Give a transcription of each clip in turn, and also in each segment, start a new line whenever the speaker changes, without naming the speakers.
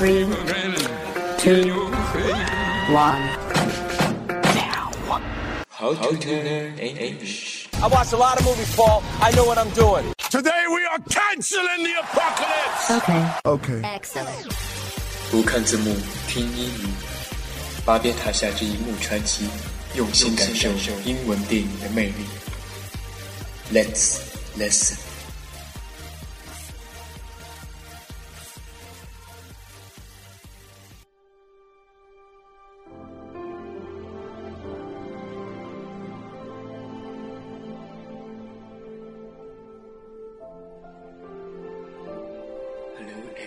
Three, two, one. Now.
How to turn English.
I watched a lot of movies, Paul. I know what I'm doing.
Today we are canceling the apocalypse.
Okay.
Okay.
Excellent.
不看字幕，听英语。巴别塔下这一幕传奇，用心感受英文电影的魅力。Let's listen.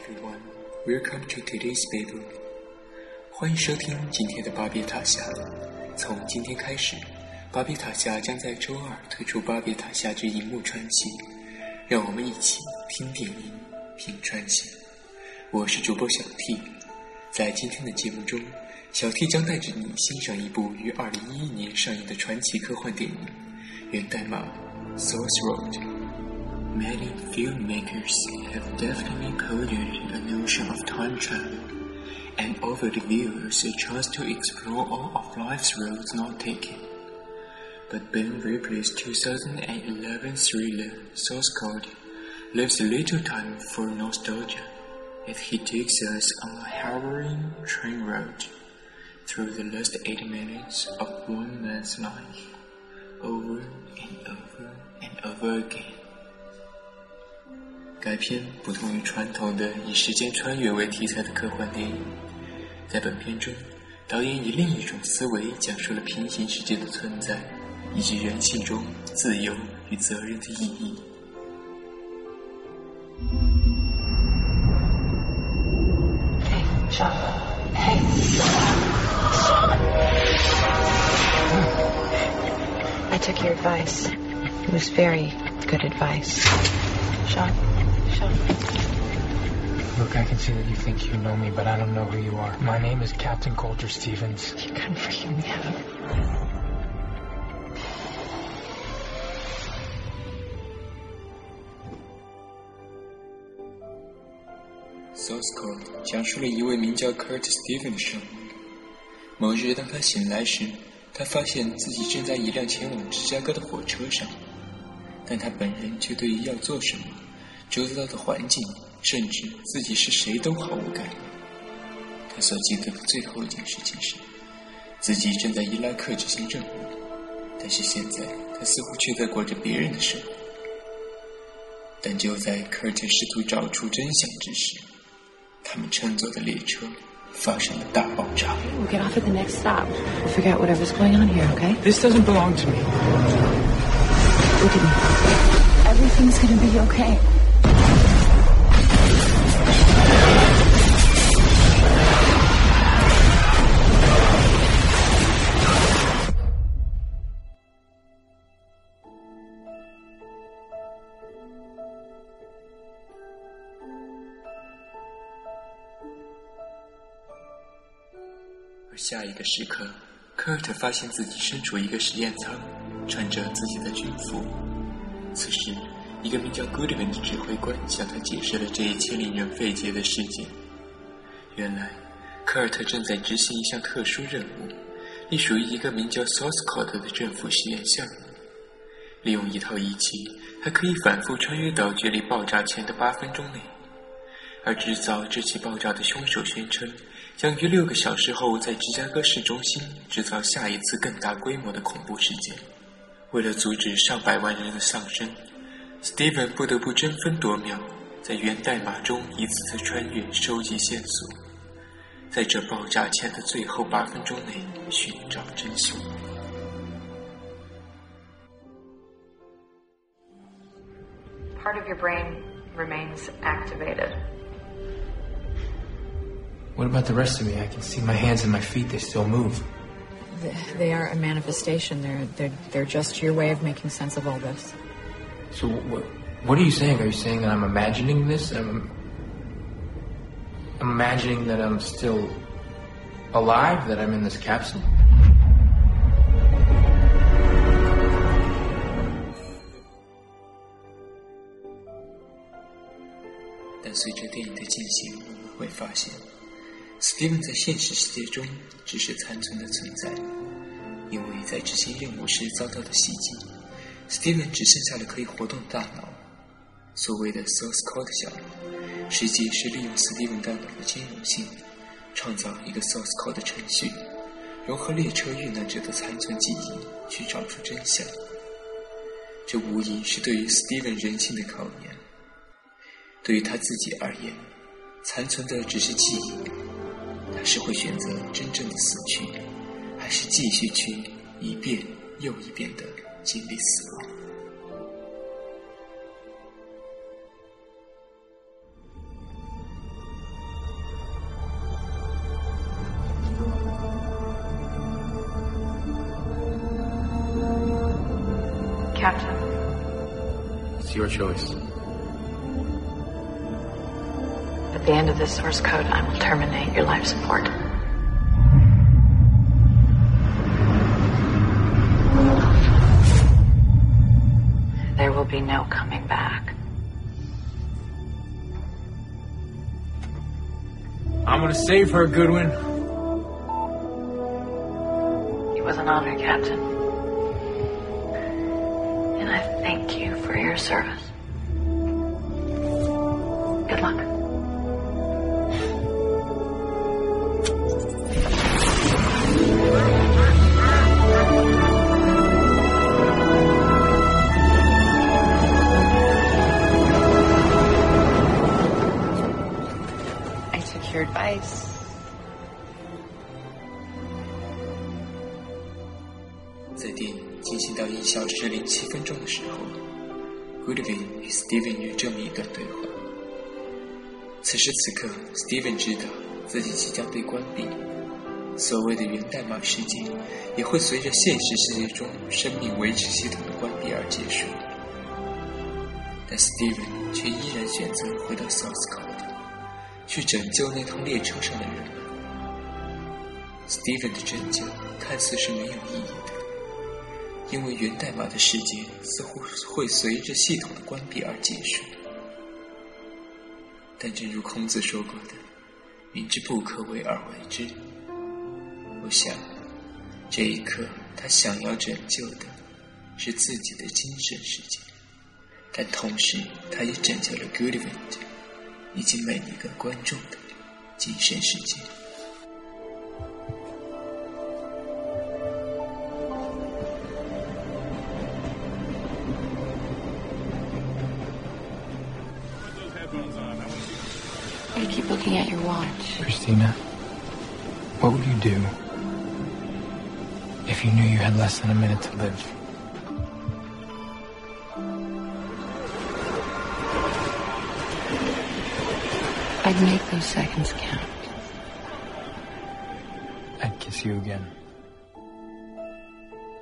Everyone, welcome to today's paper. 欢迎收听今天的巴别塔下。从今天开始，巴别塔下将在周二推出巴别塔下之荧幕传奇，让我们一起听电影，品传奇。我是主播小 T，在今天的节目中，小 T 将带着你欣赏一部于2011年上映的传奇科幻电影，源代码 Source Road。Many filmmakers have definitely coded the notion of time travel and offered viewers a chance to explore all of life's roads not taken. But Ben Ripley's 2011 thriller Source Code leaves little time for nostalgia as he takes us on a harrowing train ride through the last eight minutes of one man's life, over and over and over again. 该片不同于传统的以时间穿越为题材的科幻电影，在本片中，导演以另一种思维讲述了平行世界的存在，以及人性中自由与责任的意义。
Hey, Sean. I took your advice. It was very good advice. Sean. Sean.
Look, I can see that you think you know me, but I don't know who you are. My name is Captain Coulter Stevens.
You couldn't freaking me out.
Source Code 讲述了一位名叫 Kurt Stevens 的生物。某日，当他醒来时，他发现自己正在一辆前往芝加哥的火车上，但他本人却对于要做什么、周遭的环境，甚至自己是谁都毫无概念。他所记得的最后一件事情是，自己正在伊拉克执行任务，但是现在他似乎却在过着别人的生活。但就在科尔特试图找出真相之时，他们乘坐的列车发生了大爆炸。
We'll get off at the next stop. We'll figure out whatever's going on here, okay?
This doesn't belong to me.
Look at me. Everything's gonna be okay.
而下一个时刻，科尔特发现自己身处一个实验舱，穿着自己的军服。此时，一个名叫 Goodwin 的指挥官向他解释了这一切令人费解的事件。原来，科尔特正在执行一项特殊任务，隶属于一个名叫 Source Code 的政府实验项目。利用一套仪器，还可以反复穿越到距离爆炸前的八分钟内。而制造这起爆炸的凶手宣称，将于六个小时后在芝加哥市中心制造下一次更大规模的恐怖事件。为了阻止上百万人的丧生，Steven 不得不争分夺秒，在源代码中一次次穿越，收集线索，在这爆炸前的最后八分钟内寻找真凶。
part of your brain remains activated.
What about the rest of me? I can see my hands and my feet, they still move.
They are a manifestation. They're they're they're just your way of making sense of all this.
So what, what are you saying? Are you saying that I'm imagining this? I'm, I'm imagining that I'm still alive, that I'm in this capsule?
但随着电影的进行，我们会发现， Steven 在现实世界中只是残存的存在，因为在执行任务时遭到的袭击 ，Steven 只剩下了可以活动的大脑。所谓的 Source Code 项目，实际是利用 Steven 大脑的兼容性，创造一个 Source Code 程序，融合列车遇难者的残存记忆，去找出真相。这无疑是对于 Steven 人性的考验。对于他自己而言，残存的只是记忆。他是会选择真正的死去，还是继续去一遍又一遍的
Captain.
It's your choice.
At the end of this source code, I will terminate your life support. Be no coming back.
I'm gonna save her, Goodwin.
It was an honor, Captain. And I thank you for your service.
在电影进行到一小时零七分钟的时候，Goodwin 与 Steven 有这么一段对话。此时此刻，Steven 知道自己即将被关闭，所谓的源代码世界也会随着现实世界中生命维持系统的关闭而结束。但 Steven 却依然选择回到 Source Code，去拯救那趟列车上的人们。Steven 的拯救看似是没有意义的。因为源代码的世界似乎会随着系统的关闭而结束。但正如孔子说过的：“明知不可为而为之。”我想，这一刻他想要拯救的是自己的精神世界，但同时他也拯救了 Goodwin 以及每一个观众的精神世界。
You keep looking at your watch.
Christina, what would you do if you knew you had less than a minute to live?
I'd make those seconds count.
I'd kiss you again.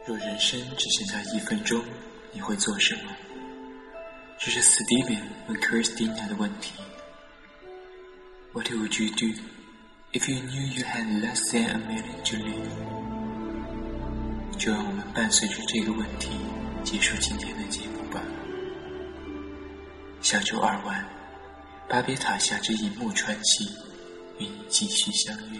若人生只剩下一分钟，你会做什么？这是 Steven 问 Christina 的问题。 What would you do if you knew you had less than a minute to live？就让我们伴随着这个问题结束今天的节目吧。下周二晚，巴别塔下之银幕传奇与你继续相约。